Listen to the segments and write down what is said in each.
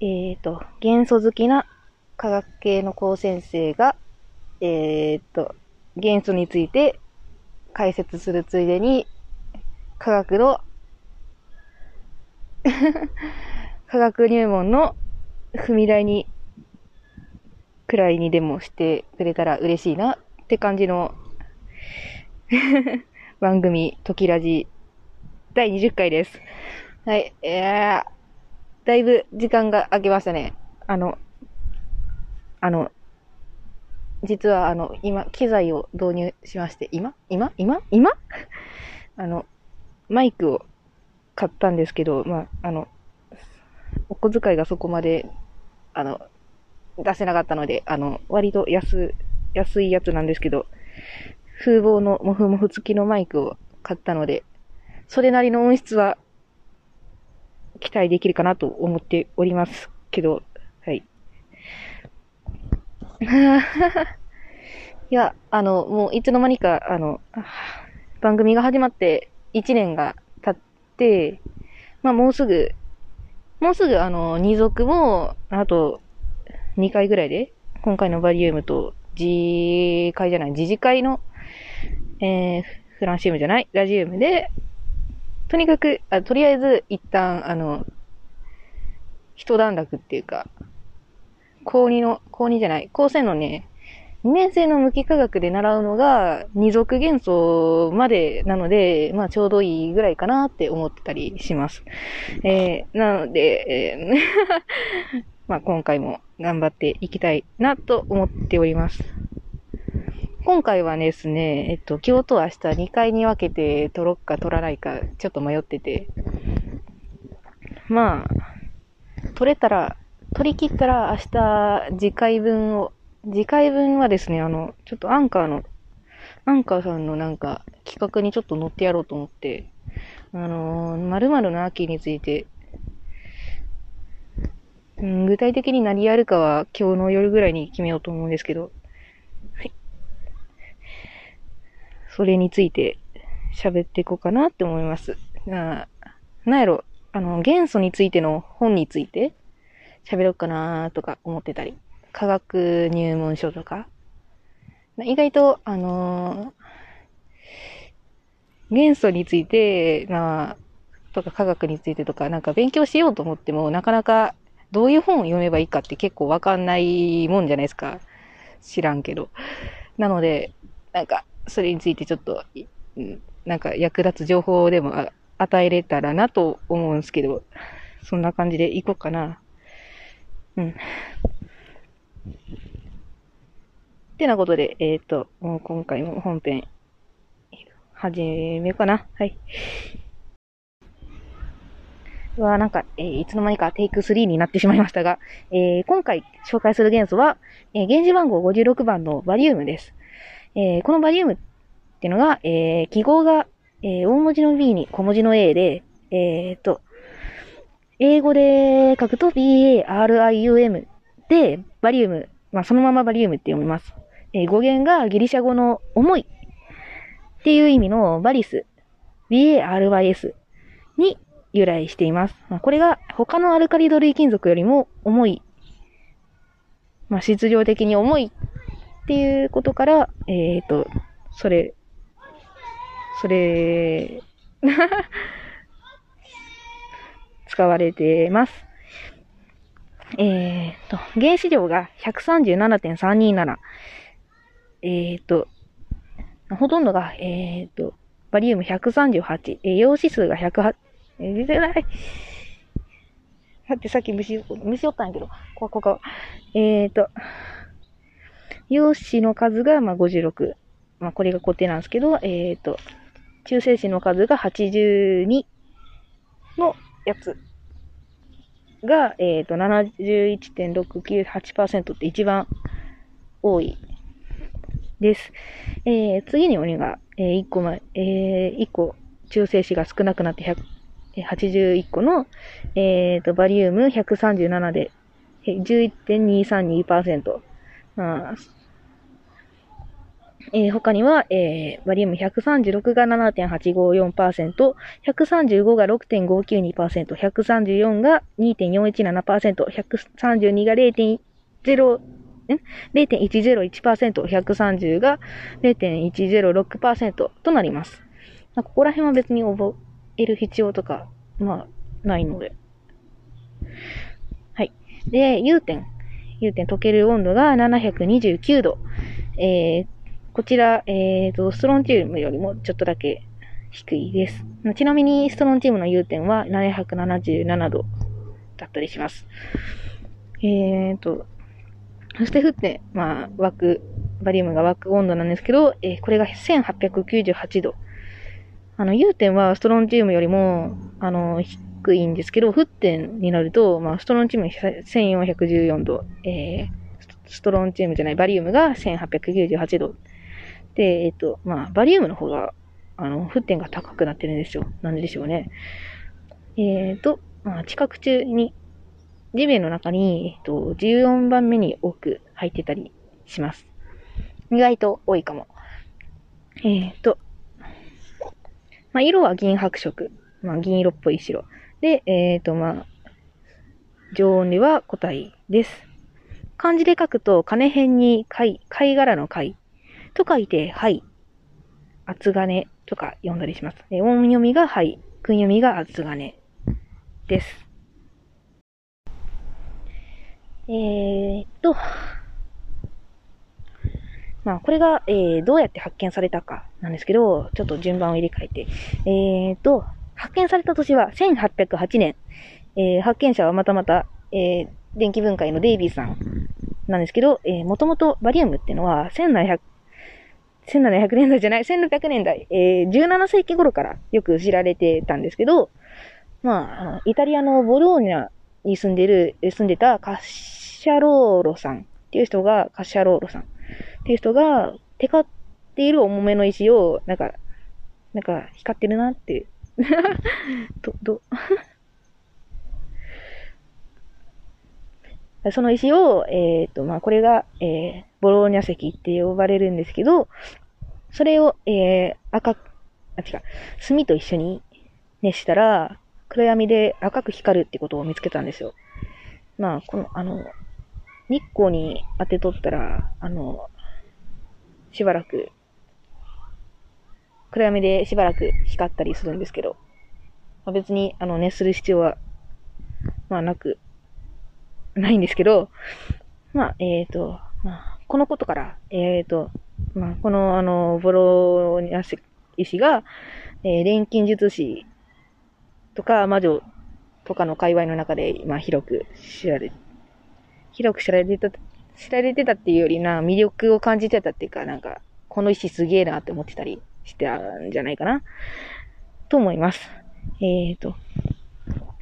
えっ、と、元素好きな科学系の高先生が、えっ、と、元素について解説するついでに、科学の 科学入門の踏み台に、くらいにでもしてくれたら嬉しいなって感じの 番組、トキラジ第20回です。はい、えー、だいぶ時間が空きましたね。あの、あの、実はあの、今、機材を導入しまして、今？今？今？今？あの、マイクを買ったんですけど、まあ、あの、お小遣いがそこまで、あの、出せなかったので、あの、割と安、安いやつなんですけど、風防のモフモフ付きのマイクを買ったので、それなりの音質は期待できるかなと思っておりますけど、はい。いや、あの、もういつの間にか、あの、番組が始まって1年が経って、まあもうすぐ、もうすぐあの、二族も、あと、2回ぐらいで、今回のバリウムと、次回じゃない、次次回の、えー、フランシウムじゃない、ラジウムで、とにかく、あとりあえず、一旦、あの、一段落っていうか、高2の、高2じゃない、高専のね、2年生の無機化学で習うのが二族元素までなので、まあちょうどいいぐらいかなって思ってたりします。えー、なので、えー まあ今回も頑張っていきたいなと思っております。今回はですね、えっと、今日と明日2回に分けて撮ろっか撮らないかちょっと迷ってて、まあ、撮れたら、撮り切ったら明日次回分を次回分はですね、あの、ちょっとアンカーの、アンカーさんのなんか企画にちょっと乗ってやろうと思って、あのー、〇〇の秋について、うん、具体的に何やるかは今日の夜ぐらいに決めようと思うんですけど、はい。それについて喋っていこうかなって思います。な、なんやろ、あの、元素についての本について喋ろうかなとか思ってたり。科学入門書とか、意外と、あのー、元素について、まあ、とか科学についてとか、なんか勉強しようと思っても、なかなかどういう本を読めばいいかって結構わかんないもんじゃないですか。知らんけど。なので、なんか、それについてちょっと、なんか役立つ情報でも与えれたらなと思うんですけど、そんな感じでいこうかな。うん。ってなことで、えっ、ー、と、もう今回も本編、始めようかな。はい。は、なんか、えー、いつの間にかテイク3になってしまいましたが、えー、今回紹介する元素は、えー、原子番号56番のバリウムです。えー、このバリウムっていうのが、えー、記号が、えー、大文字の B に小文字の A で、え、っと、英語で書くと BARIUM で、バリウムまあ、そのままバリウムって読みます。えー、語源がギリシャ語の重いっていう意味のバリス、BARYS に由来しています。まあ、これが他のアルカリド類金属よりも重い、まあ、質量的に重いっていうことから、えっ、ー、と、それ、それ 使われてます。えー、と、原子量が137.327。えー、と、ほとんどが、えー、と、バリウム138。えー、陽子数が108、えー、出てない。だってさっき虫、虫おったんやけど、ここ、ここ。えー、と、陽子の数が、まあ、56。まあ、これが固定なんですけど、えー、と、中性子の数が82のやつが、えっ、ー、と、71.698%って一番多いです。えー、次に鬼が、えー、1個前、えー、1個中性子が少なくなって100、81個の、えっ、ー、と、バリウム137で、11.232%。まあ、えー、他には、えー、バリウム136が7.854%、135が6.592%、134が2.417%、132が0.0、0.101%、130が0.106%となります。まあ、ここら辺は別に覚える必要とか、まあ、ないので。はい。で、融点。融点溶ける温度が729度。えー、こちら、え、ー、と、ストロンチウムよりもちょっとだけ低いです。ちなみに、ストロンチウムの融点は777度だったりします。え、ー、と、そして沸点、まあ、湧く、バリウムが湧く温度なんですけど、えー、これが1898度。あの、融点はストロンチウムよりも、あの、低いいんですけど、沸点になると、まあ、ストロンチウム1414度、えー、ストロンチウムじゃない、バリウムが1898度。で、えっ、ー、と、まあ、バリウムの方が、あの、沸点が高くなってるんですよ。なんでしょうね。えっ、ー、と、まあ、地殻中に地面の中に、えっと、14番目に多く入ってたりします。意外と多いかも。えっ、と、まあ、色は銀白色。まあ、銀色っぽい白。で、えっ、と、まあ、常温では個体です。漢字で書くと、金辺に貝、貝殻の貝と書いて、はい。厚金とか読んだりします。え音読みがはい。訓読みが厚金です。えー、っと、まあ、これが、えー、どうやって発見されたかなんですけど、ちょっと順番を入れ替えて。えー、っと、発見された年は1808年。えー、発見者はまたまた、えー、電気分解のデイビーさんなんですけど、えー、もともとバリウムっていうのは1700、1700年代じゃない、1600年代、えー、17世紀頃からよく知られてたんですけど、まあ、イタリアのボローニャに住んでる、住んでたカッシャローロさんっていう人が、カッシャローロさんっていう人が、テカっている重めの石を、なんか、なんか光ってるなって。ど、ど、その石を、えっ、と、まあ、これが、えー、ボローニャ石って呼ばれるんですけど、それを、えー、赤、あ、違う、炭と一緒に熱したら、暗闇で赤く光るってことを見つけたんですよ。まあ、この、あの、日光に当てとったら、あの、しばらく、暗闇でしばらく光ったりするんですけど、まあ、別に、あの、熱する必要は、まあ、なく、ないんですけど、まあ、えっ、ー、と、まあ、このことから、えっ、ー、と、まあ、この、あの、ボロニア石が、えー、錬金術師とか魔女とかの界隈の中で、まあ、広く知られ、広く知られてた、知られてたっていうよりな、魅力を感じてたっていうか、なんか、この石すげえなって思ってたりしてたんじゃないかな、と思います。えっ、ー、と、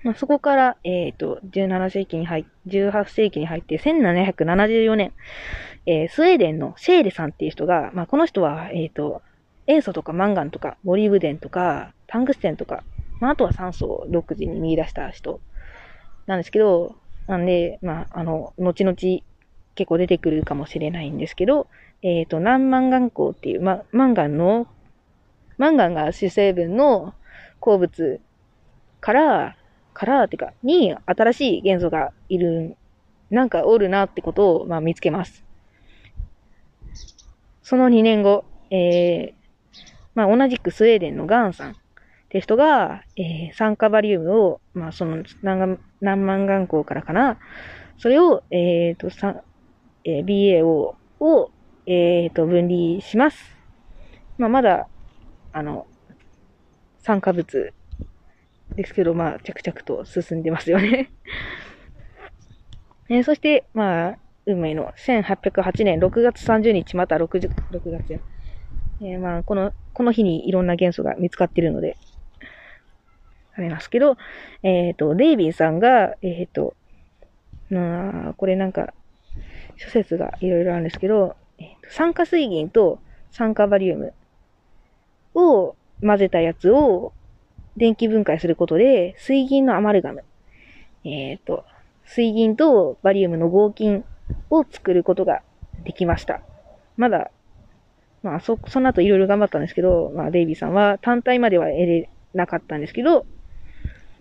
まあ、そこから、えっ、ー、と、17世紀に入っ、18世紀に入って、1774年、えー、スウェーデンのシェーレさんっていう人が、まあ、この人は、えっ、ー、と、塩素とかマンガンとか、モリブデンとか、タングステンとか、まあ、あとは酸素を独自に見出した人なんですけど、なんで、まあ、あの、後々結構出てくるかもしれないんですけど、えっ、ー、と、南マンガン鉱っていう、ま、マンガンの、マンガンが主成分の鉱物から、からってか、に新しい元素がいる、なんかおるなってことを、まあ、見つけます。その2年後、えー、まあ、同じくスウェーデンのガンさんって人が、えー、酸化バリウムを、まあ、その南南蛮岩鉱からかな、それを、えっ、ー、と、えー、BAO を、えっ、ー、と、分離します。まあ、まだ、あの、酸化物ですけど、まあ、着々と進んでますよね えー、そして、まあ、運命の1808年6月30日、また6 6月や。えー、まあ、この、この日にいろんな元素が見つかっているので、ありますけど、えっ、ー、と、デイビーさんが、えっ、ー、と、まあ、これなんか、諸説がいろいろあるんですけど、えー、酸化水銀と酸化バリウムを混ぜたやつを電気分解することで、水銀のアマルガム、えっ、ー、と、水銀とバリウムの合金を作ることができました。まだ、まあ、そ、その後いろいろ頑張ったんですけど、まあ、デイビーさんは単体までは得れなかったんですけど、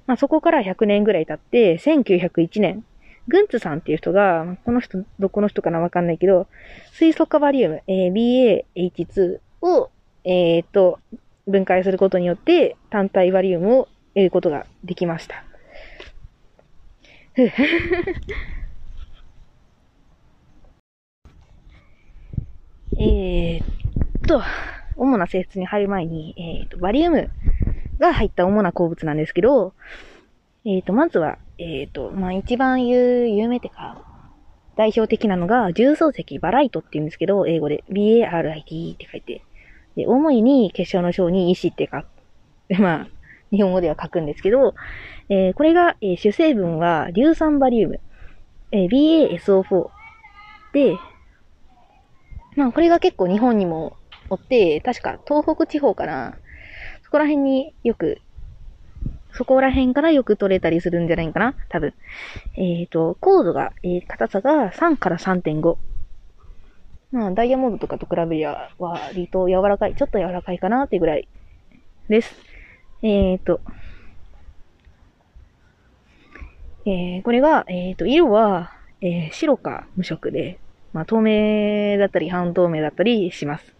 まあ、そこから100年ぐらい経って、1901年、グンツさんっていう人が、この人、どこの人かなわかんないけど、水素化バリウム、えー、BAH2 を、えー、っと、分解することによって、単体バリウムを得ることができました。え、っと、主な性質に入る前に、えー、っと、バリウムが入った主な鉱物なんですけど、えっ、と、まずは、えっ、と、まあ、一番有、有名ってか、代表的なのが、重曹石バライトって言うんですけど、英語で B-A-R-I-T って書いて、で、主に結晶の章に石って書く、まあ、日本語では書くんですけど、えー、これが、えー、主成分は硫酸バリウム、えー、BASO4 で、まあ、これが結構日本にもおって、確か東北地方かな。そこら辺によくそこら辺からよく取れたりするんじゃないかな多分。えっ、ー、と、コードが、えー、硬さが3から3.5。まあ、ダイヤモンドとかと比べりゃ、割と柔らかい。ちょっと柔らかいかなっていうぐらいです。えっ、ー、と、えー、これが、えっ、ー、と、色は、えー、白か無色で、まあ、透明だったり半透明だったりします。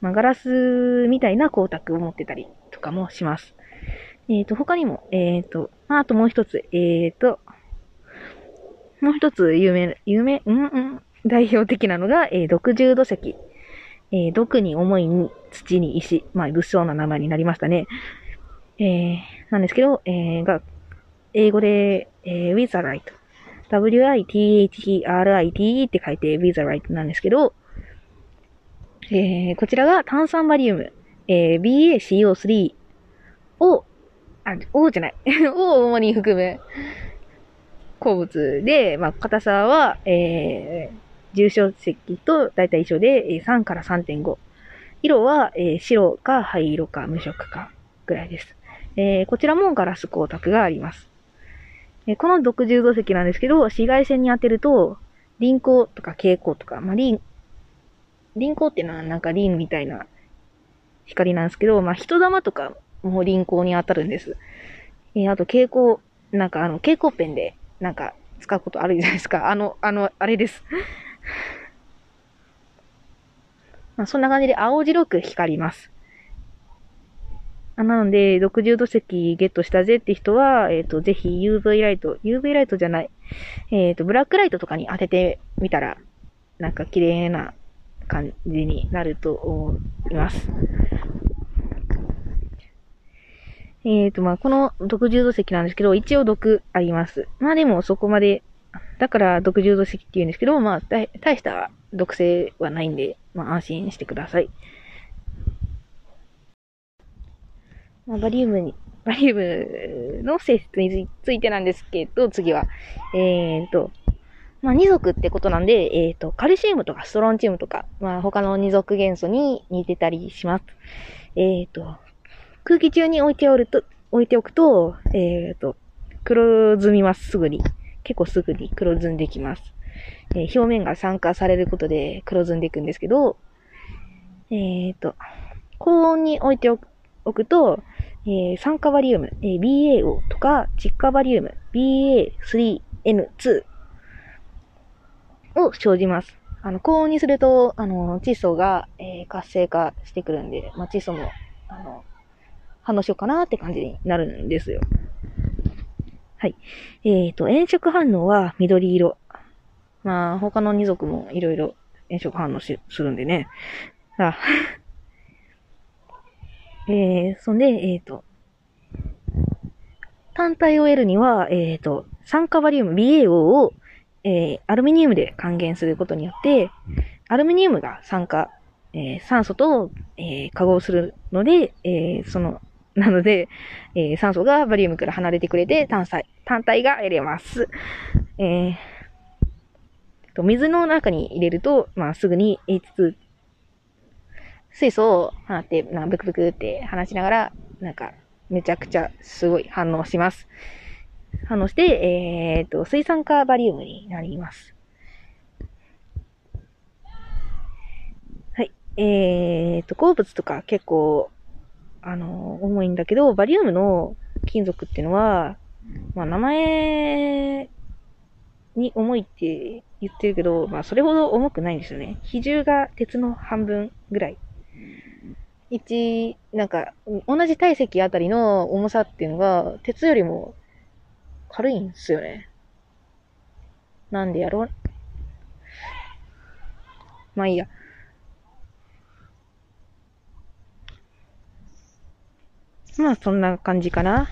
まあ、ガラスみたいな光沢を持ってたりとかもします。えっ、と、他にも、えっ、ー、と、あともう一つ、えっ、と、もう一つ有名、有名、うんうん、代表的なのが、えー、毒重土石。えー、毒に重いに土に石。まあ、物騒な名前になりましたね。えー、なんですけど、えー、が、英語で、えー、witherite。w-i-t-h-e-r-i-t-e って書いて witherite なんですけど、えー、こちらが炭酸バリウム、えー、BaCO3 をあ、O じゃない。を主に含む鉱物で、まあ、硬さは、えー、重症石と大体一緒で、3から3.5。色は、え、白か灰色か無色かぐらいです。え、こちらもガラス光沢があります。え、この毒重土石なんですけど、紫外線に当てると、輪光とか蛍光とか、まあ、輪、輪光っていうのはなんか輪みたいな光なんですけど、まあ、人玉とかも輪行に当たるんです。えー、あと蛍光、なんかあの、蛍光ペンで、なんか、使うことあるじゃないですか。あの、あの、あれです。まあ、そんな感じで青白く光ります。なので、60度席ゲットしたぜって人は、えっ、ー、と、ぜひ UV ライト、UV ライトじゃない、えっ、ー、と、ブラックライトとかに当ててみたら、なんか綺麗な感じになると思います。えっ、ー、と、まあ、この毒重土石なんですけど、一応毒あります。まあでもそこまで、だから毒重土石って言うんですけど、まあ、大した毒性はないんで、まあ安心してください。まあ、バリウムに、バリウムの性質についてなんですけど、次は、えっ、ー、と、まあ、二族ってことなんで、えっ、ー、と、カルシウムとかストロンチウムとか、まあ、他の二族元素に似てたりします。えっ、ー、と、空気中に置いておると、置いておくと、えっ、ー、と、黒ずみます、すぐに。結構すぐに黒ずんできます。えー、表面が酸化されることで黒ずんでいくんですけど、えっ、ー、と、高温に置いておくと、えー、酸化バリウム、えー、BAO とか、窒化バリウム、BA3N2 を生じます。あの、高温にすると、あの、窒素が、えー、活性化してくるんで、まあ、窒素も、あの、反応しようかなって感じになるんですよ。はい。えっ、ー、と、炎色反応は緑色。まあ、他の二族もいろいろ炎色反応しするんでね。あ えー、そんで、えっ、ー、と、単体を得るには、えっ、ー、と、酸化バリウム BAO を、えー、アルミニウムで還元することによって、アルミニウムが酸化、えー、酸素と、えー、化合するので、えー、そのなので、えー、酸素がバリウムから離れてくれて単体、単体が得れます。えー、と水の中に入れると、まあ、すぐに H2、水素を放って、なブクブクって話しながら、なんか、めちゃくちゃすごい反応します。反応して、えー、と、水酸化バリウムになります。はい。えーと、鉱物とか結構、あの、重いんだけど、バリウムの金属っていうのは、まあ、名前に重いって言ってるけど、まあ、それほど重くないんですよね。比重が鉄の半分ぐらい。一、なんか、同じ体積あたりの重さっていうのが、鉄よりも軽いんですよね。なんでやろう。まあいいや。まあそんな感じかな。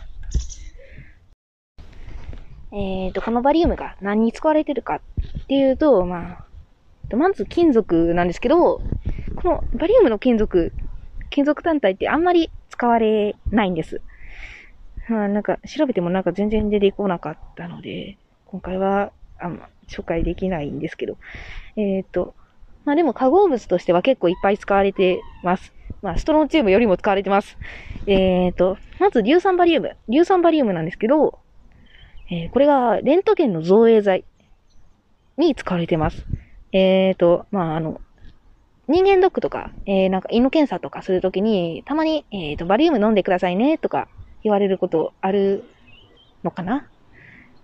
えっ、ー、と、このバリウムが何に使われてるかっていうと、まあ、まず金属なんですけど、このバリウムの金属、金属単体ってあんまり使われないんです。まあ、なんか調べてもなんか全然出てこなかったので、今回はあんま紹介できないんですけど、えっ、ー、と、まあでも化合物としては結構いっぱい使われてます。まあストロンチウムよりも使われてます。えっ、ー、と、まず硫酸バリウム。硫酸バリウムなんですけど、えー、これがレントゲンの造影剤に使われてます。えっ、ー、と、まああの、人間ドックとか、えー、なんか胃の検査とかするときに、たまに、えっ、と、バリウム飲んでくださいね、とか言われることあるのかな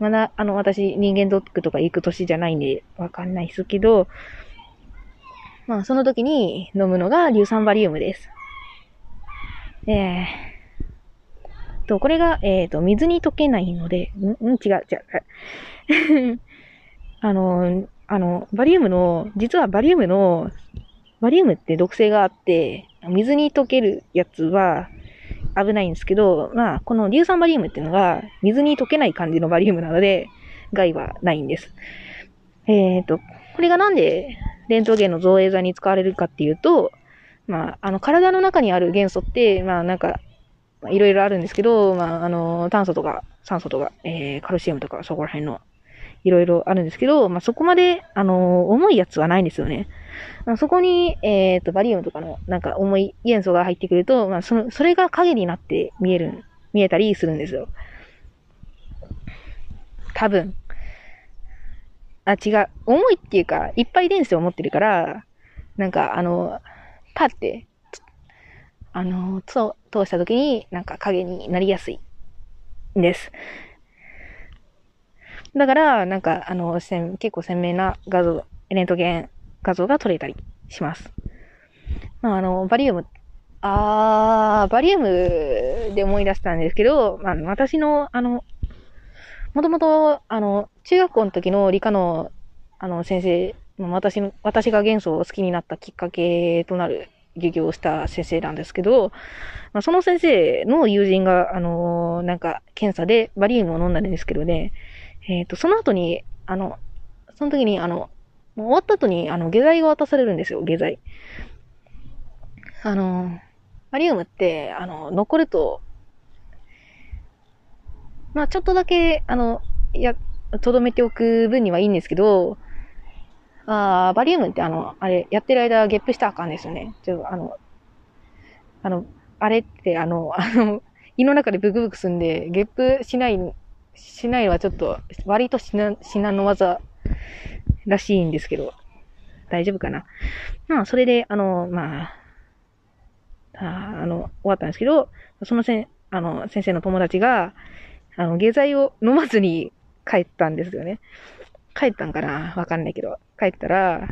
まだ、あの、私、人間ドックとか行く年じゃないんで、わかんないですけど、まあ、その時に飲むのが硫酸バリウムです。えー、と、これが、えっ、ー、と、水に溶けないので、んん？違う、違う。あの、あの、バリウムの、実はバリウムの、バリウムって毒性があって、水に溶けるやつは危ないんですけど、まあ、この硫酸バリウムっていうのが、水に溶けない感じのバリウムなので、害はないんです。えっ、ー、と、これがなんでレントゲンの造影剤に使われるかっていうと、まあ、あの、体の中にある元素って、まあ、なんか、いろいろあるんですけど、まあ、あの、炭素とか酸素とか、えー、カルシウムとか、そこら辺の、いろいろあるんですけど、まあ、そこまで、あの、重いやつはないんですよね。まあ、そこに、えっ、ー、と、バリウムとかの、なんか重い元素が入ってくると、まあ、その、それが影になって見える、見えたりするんですよ。多分。あ、違う。重いっていうか、いっぱい電子を持ってるから、なんか、あの、パって、あの、通した時に、なんか影になりやすいんです。だから、なんか、あの、結構鮮明な画像、レントゲン画像が撮れたりします。まあ、あの、バリウム、あー、バリウムで思い出したんですけど、まあ、私の、あの、もともと、あの、中学校の時の理科の、あの、先生、私の、私が元素を好きになったきっかけとなる授業をした先生なんですけど、まあ、その先生の友人が、あのなんか、検査でバリウムを飲んだんですけどね、えっ、ー、と、その後に、あの、その時に、あの、もう終わった後に、あの、下剤が渡されるんですよ、下剤。あの、バリウムって、あの、残ると、まあ、ちょっとだけ、あの、や、とどめておく分にはいいんですけど、あバリウムってあの、あれ、やってる間ゲップしたらあかんですよね。ちょっと、あの、あの、あれってあの、あの、胃の中でブクブクすんで、ゲップしない、しないはちょっと、割と至難、至難の技らしいんですけど、大丈夫かな？まあ、それで、あの、まあ、ああの、終わったんですけど、そのせん、あの、先生の友達が、あの、下剤を飲まずに帰ったんですよね。帰ったんかな？わかんないけど。帰ったら、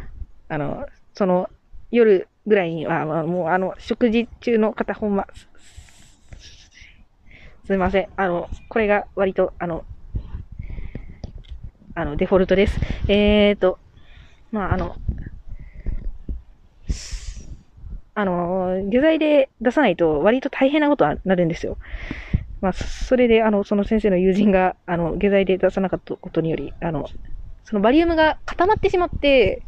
あの、その、夜ぐらいには、もうあの、食事中の方ほんま、すみません。あの、これが割と、あの、あの、デフォルトです。えーと、まあ、あの、あの、下剤で出さないと割と大変なことはなるんですよ。まあ、それで、あの、その先生の友人が、あの、下剤で出さなかったことにより、あの、そのバリウムが固まってしまって、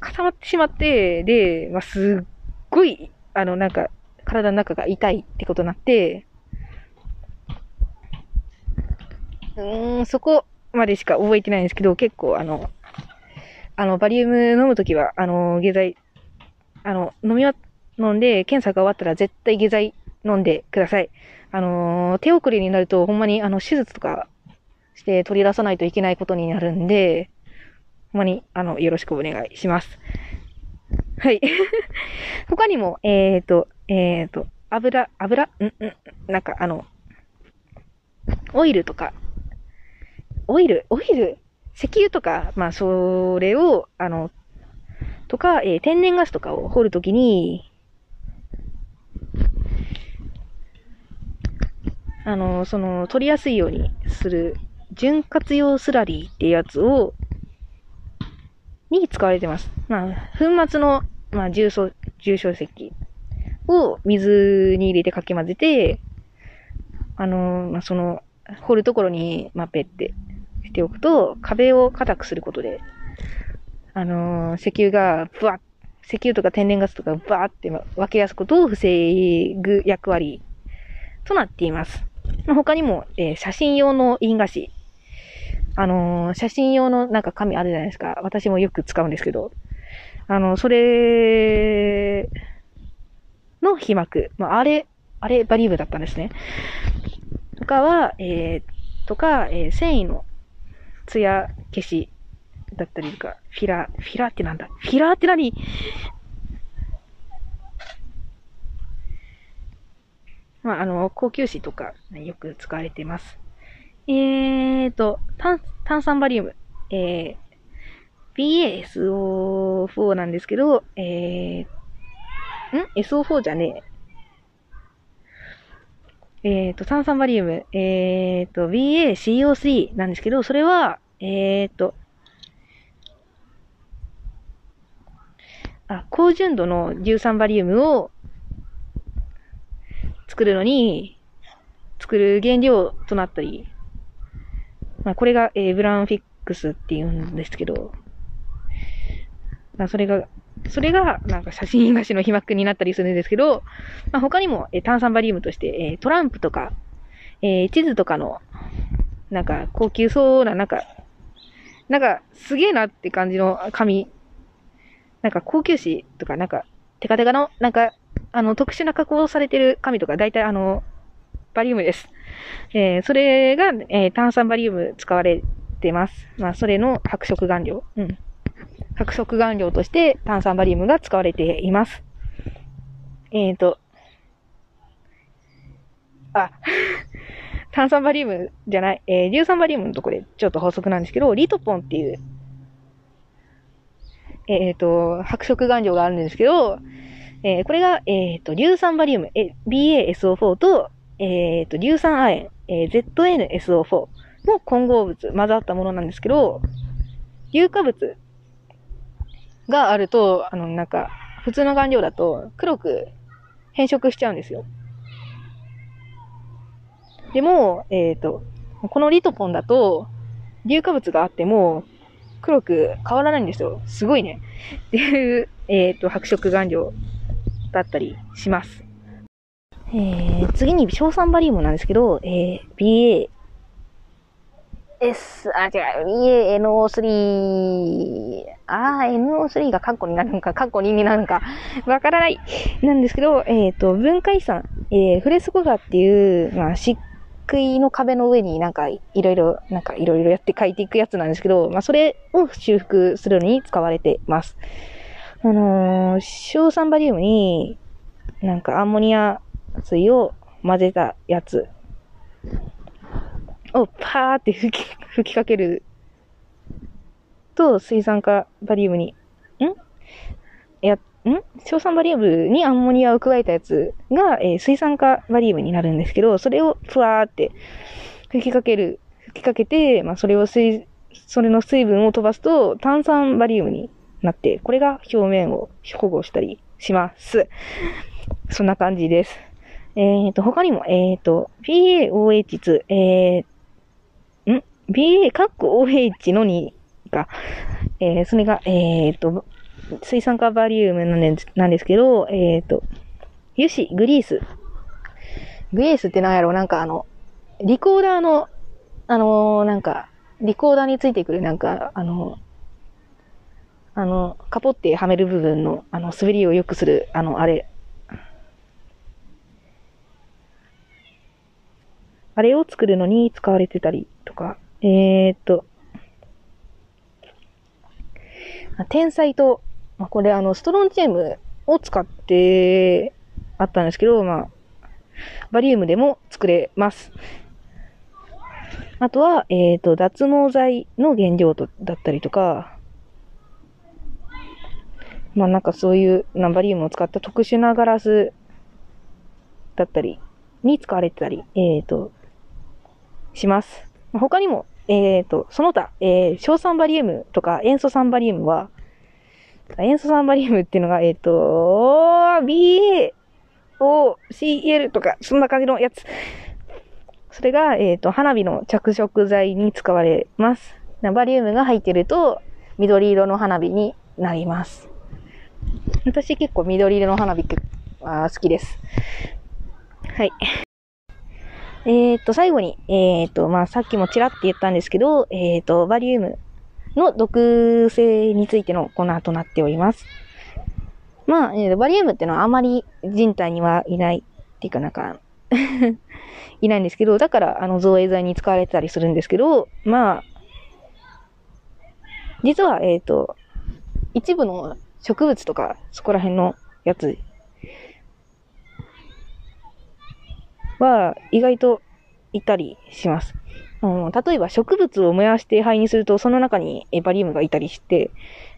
固まってしまって、で、まあ、すっごい、あの、なんか、体の中が痛いってことになって、うーん、そこまでしか覚えてないんですけど、結構あの、あの、バリウム飲むときは、あの、下剤、あの、飲みは、飲んで、検査が終わったら絶対下剤飲んでください。あの、手遅れになると、ほんまに、あの、手術とかして取り出さないといけないことになるんで、ほんまに、あの、よろしくお願いします。はい。他にも、えっ、ー、と、えっ、ー、と、油、油？んん。なんかあの、オイルとか、オイル？オイル？石油とか、まあ、それを、あの、とか、えー、天然ガスとかを掘るときに、あの、その、取りやすいようにする、潤滑用スラリーってやつを、に使われてます。まあ、粉末の、まあ、重曹、重曹石を水に入れてかき混ぜて、あの、まあ、その、掘るところに、まあ、ペってしておくと、壁を硬くすることで、あの石油が、ブワッ、石油とか天然ガスとかバーって分けやすことを防ぐ役割となっています。他にも、えー、写真用の印画紙。あのー、写真用のなんか紙あるじゃないですか。私もよく使うんですけど。あの、それの被膜。まあ、あれ、あれバリウムだったんですね。とかは、えー、とか、えー、繊維の艶消しだったりとか、フィラ、フィラってなんだ？フィラって何？まあ、あの、高級紙とか、ね、よく使われてます。えーと、炭、炭酸バリウム。えー、BASO4 なんですけど、えー、ん ?SO4 じゃねえ。えーと、炭酸バリウム。えーと、BACO3 なんですけど、それは、えーと、あ、高純度の13バリウムを作るのに、作る原料となったり、まあ、これが、えー、ブラウンフィックスって言うんですけど、まあ、それが、それが、なんか写真菓子の被膜になったりするんですけど、まあ、他にも、え、炭酸バリウムとして、えー、トランプとか、えー、地図とかの、なんか、高級そうな、なんか、なんか、すげえなって感じの紙、なんか高級紙とか、なんか、テカテカの、なんか、あの、特殊な加工されてる紙とか、大体あの、バリウムです。えー、それが、えー、炭酸バリウム使われてます。まあ、それの白色顔料。うん。白色顔料として炭酸バリウムが使われています。えっ、ー、と、あ、炭酸バリウムじゃない、えー、硫酸バリウムのとこでちょっと補足なんですけど、リトポンっていう、えっ、ー、と、白色顔料があるんですけど、えー、これが、えっ、ー、と、硫酸バリウム、え BASO4 と、えっ、ー、と、硫酸亜鉛、え ZNSO4 の混合物、混ざったものなんですけど、硫化物があると、あの、なんか、普通の顔料だと黒く変色しちゃうんですよ。でも、えっ、と、このリトポンだと、硫化物があっても、黒く変わらないんですよ。すごいね。っていう、えっ、と、白色顔料だったりします。えー、次に、硝酸バリウムなんですけど、えー、BA、S、あ、違う、BANO3、あー、NO3 がカッコになるのか、カッコ2になるのか、わからない。なんですけど、えっ、ー、と、文化遺産、えー、フレスコ画っていう、まあ、漆喰の壁の上になんか、いろいろ、なんか、いろいろやって書いていくやつなんですけど、まあ、それを修復するのに使われてます。あのー、硝酸バリウムに、なんかアンモニア水を混ぜたやつをパーって吹き、吹きかけると、水酸化バリウムに、んや、ん硝酸バリウムにアンモニアを加えたやつが、えー、水酸化バリウムになるんですけど、それをふわーって吹きかける、吹きかけて、まあ、それを水、それの水分を飛ばすと炭酸バリウムになって、これが表面を保護したりします。そんな感じです。えっ、ー、と、他にも、えっ、ー、と、BAOH2、えー、ん ?BA、カッコ OH の2か。えー、それが、えっ、ー、と、水酸化バリウムなんですけど、えっ、ー、と、油脂、グリース。グリースって何やろ？なんかあの、リコーダーの、あのー、なんか、リコーダーについてくるなんか、あのあの、カポってはめる部分の、あの、滑りを良くする、あの、あれ。あれを作るのに使われてたりとか、えー、っと、天才とまあ、これあの、ストロンチウムを使ってあったんですけど、まあ、バリウムでも作れます。あとは、えっ、と、脱毛剤の原料とだったりとか、まあなんかそういうナンバリウムを使った特殊なガラスだったりに使われてたり、えっ、ー、と、します。他にも、えっ、ー、と、その他、えー、硝酸バリウムとか塩素酸バリウムは、塩素酸バリウムっていうのが、えっ、ー、と、BA、O、CL とか、そんな感じのやつ。それが、えっ、ー、と、花火の着色剤に使われます。ナバリウムが入ってると、緑色の花火になります。私結構緑色の花火は好きです。はい。えっ、と、最後に、えっ、と、まあ、さっきもちらって言ったんですけど、えっ、と、バリウムの毒性についてのコーナーとなっております。まあ、えー、バリウムってのはあまり人体にはいないっていうかなんか いないんですけど、だから、あの、造影剤に使われてたりするんですけど、まあ、実は、えっ、と、一部の植物とか、そこら辺のやつは意外といたりします。うん、例えば植物を燃やして灰にすると、その中にエバリウムがいたりして、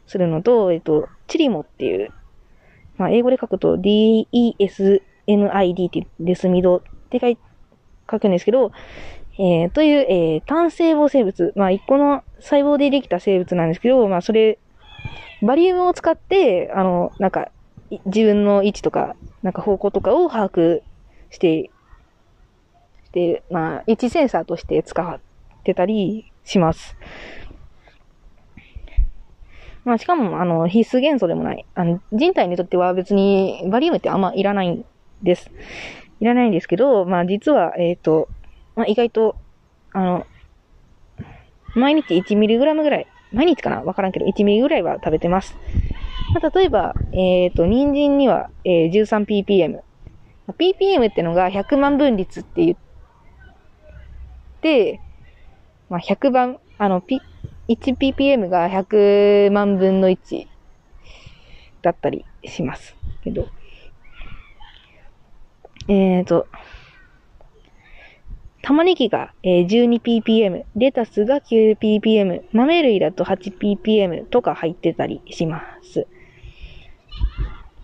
するのと、えっと、チリモっていう、まあ、英語で書くと DESNID ってデスミドって書書くんですけど、えー、という、えー、単細胞生物、まあ、一個の細胞でできた生物なんですけど、まあ、それ、バリウムを使って、あの、なんか、自分の位置とか、なんか方向とかを把握してで、まあ、位置センサーとして使ってたりします。まあ、しかも、あの、必須元素でもない。あの、人体にとっては別に、バリウムってあんまいらないんです。いらないんですけど、まあ、実は、えっ、ー、と、まあ、意外と、あの、毎日 1mg ぐらい、毎日かな？わからんけど、1mg ぐらいは食べてます。まあ、例えば、えっ、ー、と、人参には、えー、13ppm。ppm ってのが100万分率って言って、まあ、100番、あの、1ppm が100万分の1だったりしますけど。えっ、ー、と、玉ねぎが 12ppm、レタスが 9ppm、豆類だと 8ppm とか入ってたりします。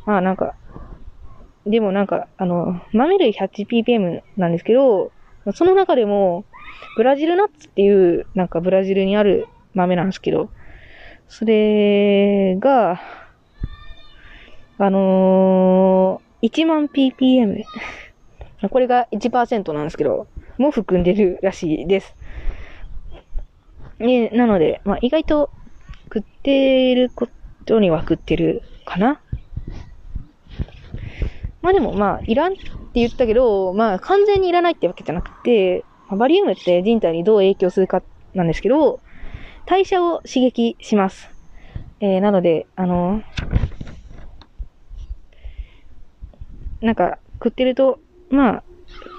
まあなんか、でもなんか、あの、豆類 8ppm なんですけど、その中でも、ブラジルナッツっていう、なんかブラジルにある豆なんですけど、それが、あのー、1万 ppm。これが1%なんですけど、も含んでるらしいです。ね、なので、まあ、意外と食ってることには食ってるかな。まあでもまあ、いらんって言ったけど、まあ完全にいらないってわけじゃなくて、バリウムって人体にどう影響するかなんですけど、代謝を刺激します。えー、なので、あのなんか、食ってると、まあ、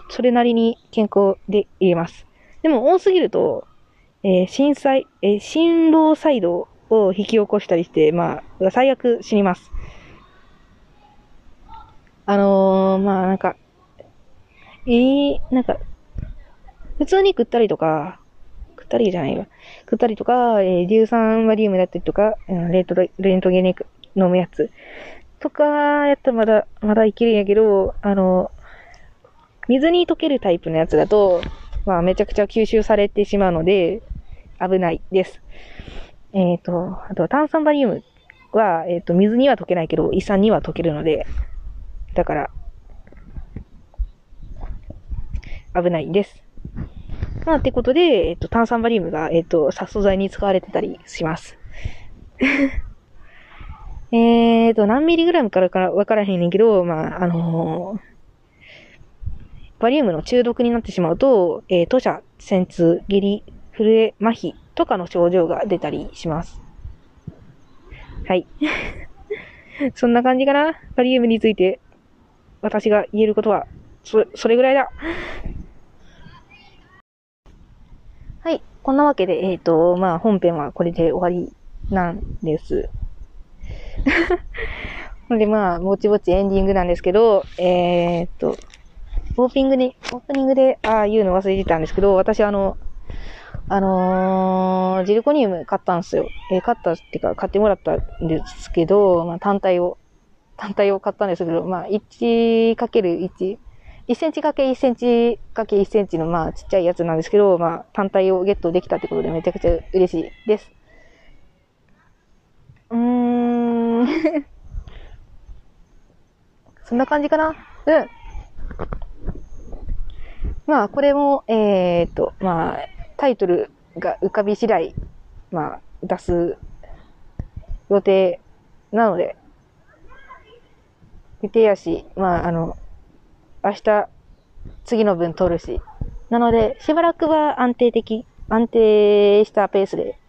それなりに健康でいれます。でも多すぎると、えー、心細、えー、心労細動を引き起こしたりして、まあ、最悪死にます。あのー、まあなんか、えー、なんか、普通に食ったりとか、食ったりじゃないわ。食ったりとか、えー、硫酸バリウムだったりとか、うん、レントレントゲネク飲むやつ。とか、やったらまだ、まだいけるんやけど、あの、水に溶けるタイプのやつだと、まあ、めちゃくちゃ吸収されてしまうので、危ないです。えっ、ー、と、あと炭酸バリウムは、えっ、ー、と、水には溶けないけど、胃酸には溶けるので、だから、危ないです。まあ、ってことで、えっと、炭酸バリウムが、えっと、殺素剤に使われてたりします。えっと、何ミリグラムからかわからへんねんけど、まあ、あの、バリウムの中毒になってしまうと、えー、吐射、戦痛、下痢、震え、麻痺とかの症状が出たりします。はい。そんな感じかな？バリウムについて、私が言えることは、そ、それぐらいだ。はい。こんなわけで、えっ、ー、と、まあ、本編はこれで終わりなんです。で、まあ、ぼちぼちエンディングなんですけど、えー、っと、オープニングで、オープニングで、ああ、言うの忘れてたんですけど、私あの、あのー、ジルコニウム買ったんですよ。えー、買ったっていうか、買ってもらったんですけど、まあ、単体を、単体を買ったんですけど、まあ、1×1、1センチかけ1センチかけ1センチの、まあ、ちっちゃいやつなんですけど、まあ、単体をゲットできたってことでめちゃくちゃ嬉しいです。うーん。そんな感じかな？うん。まあ、これも、えー、っと、まあ、タイトルが浮かび次第、まあ、出す予定なので、予定やし、まあ、あの、明日、次の分取るし。なので、しばらくは安定的、安定したペースで、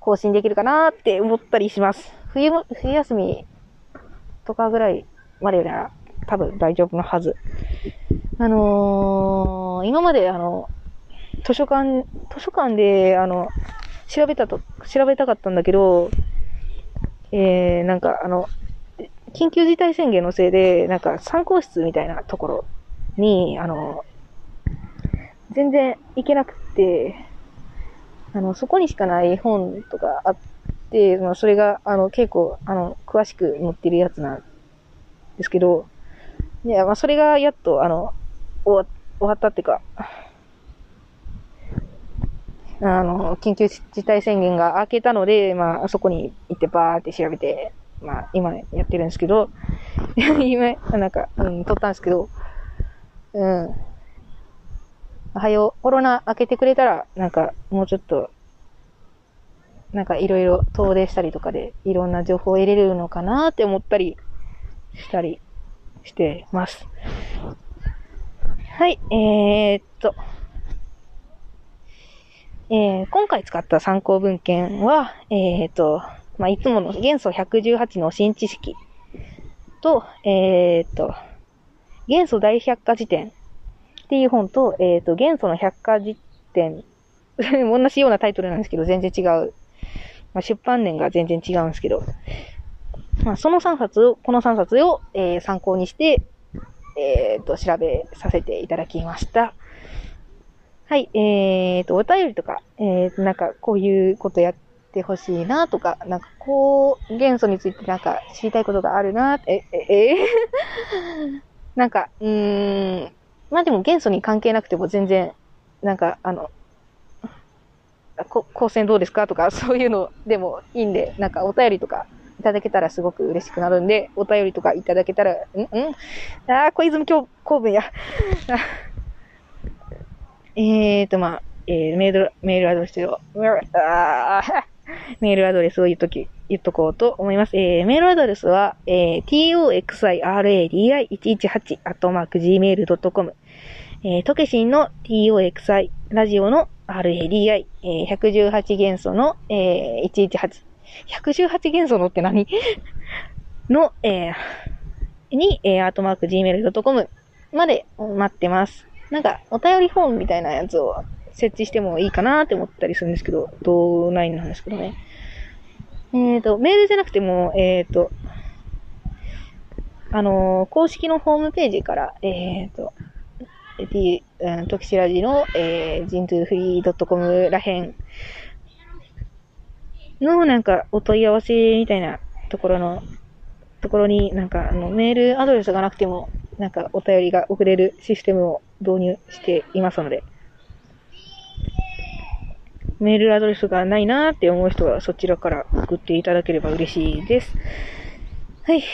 更新できるかなって思ったりします。冬も、冬休みとかぐらいまでなら、多分大丈夫のはず。あのー、今まであの、図書館、図書館で、あの、調べたと、調べたかったんだけど、えー、なんかあの、緊急事態宣言のせいで、なんか参考室みたいなところに、あの、全然行けなくて、あの、そこにしかない本とかあって、まあ、それが、あの、結構、あの、詳しく載ってるやつなんですけど、いや、まあ、それがやっと、あの、終わ終わったっていうか、あの、緊急事態宣言が明けたので、まあ、そこに行ってバーって調べて、まあ、今やってるんですけど、今、なんか、うん、撮ったんですけど、うん。おはよう、コロナ明けてくれたら、なんか、もうちょっと、なんかいろいろ遠出したりとかで、いろんな情報を得れるのかなって思ったりしたりしてます。はい、えー、っと、えー、今回使った参考文献は、えー、っと、まあ、いつもの元素118の新知識と、えー、っと、元素大百科事典っていう本と、えっと、元素の百科事典、同じようなタイトルなんですけど、全然違う。まあ、出版年が全然違うんですけど、まあ、その3冊を、この3冊を、えー、参考にして、えっ、と、調べさせていただきました。はい、えーと、お便りとか、えーと、なんか、こういうことやってほしいなとか、なんか、こう、元素についてなんか知りたいことがあるなえ、え、え なんか、うーん、まあでも元素に関係なくても全然、なんか、あの、こ光線どうですかとか、そういうのでもいいんで、なんかお便りとかいただけたらすごく嬉しくなるんで、お便りとかいただけたら、ん？ん？ああ、小泉今日、公文や。えーと、まあ、えー、メール、メールアドレスを、メールアドレスを言っとき、言っとこうと思います。えー、メールアドレスは、えー、toxiradi118 アットマーク gmail.com えー、トケシンの toxi ラジオの radi、えー、118元素の、えー、118。118元素のって何？の、えー、に、えー、アットマーク gmail.com まで待ってます。なんか、お便りフォームみたいなやつを設置してもいいかなって思ったりするんですけど、どうないんですけどね。えっ、ー、と、メールじゃなくても、えっ、ー、と、あのー、公式のホームページから、えっ、と、T、うん、トキシラジの、えー、ジントゥフリー .com らへんの、なんか、お問い合わせみたいなところの、ところになんか、あの、メールアドレスがなくても、なんか、お便りが送れるシステムを導入していますので、メールアドレスがないなーって思う人はそちらから送っていただければ嬉しいです。はい。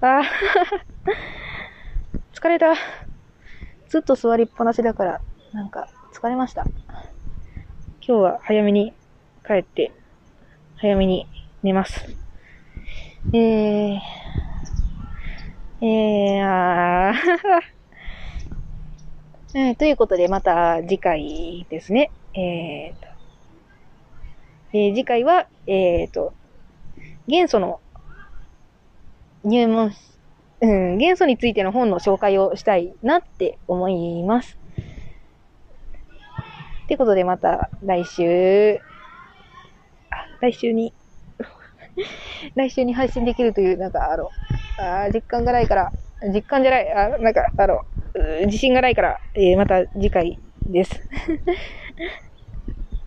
あ 疲れた。ずっと座りっぱなしだから、なんか疲れました。今日は早めに帰って、早めに寝ます。えー、えー、あー ということで、また次回ですね。えーと、えー、次回は、えーと、元素の入門、うん、元素についての本の紹介をしたいなって思います。ってことで、また来週、来週に。来週に配信できるという、なんか、あの、あ実感がないから、実感じゃない、あなんか、あの、自信がないから、えー、また次回です。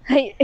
はい。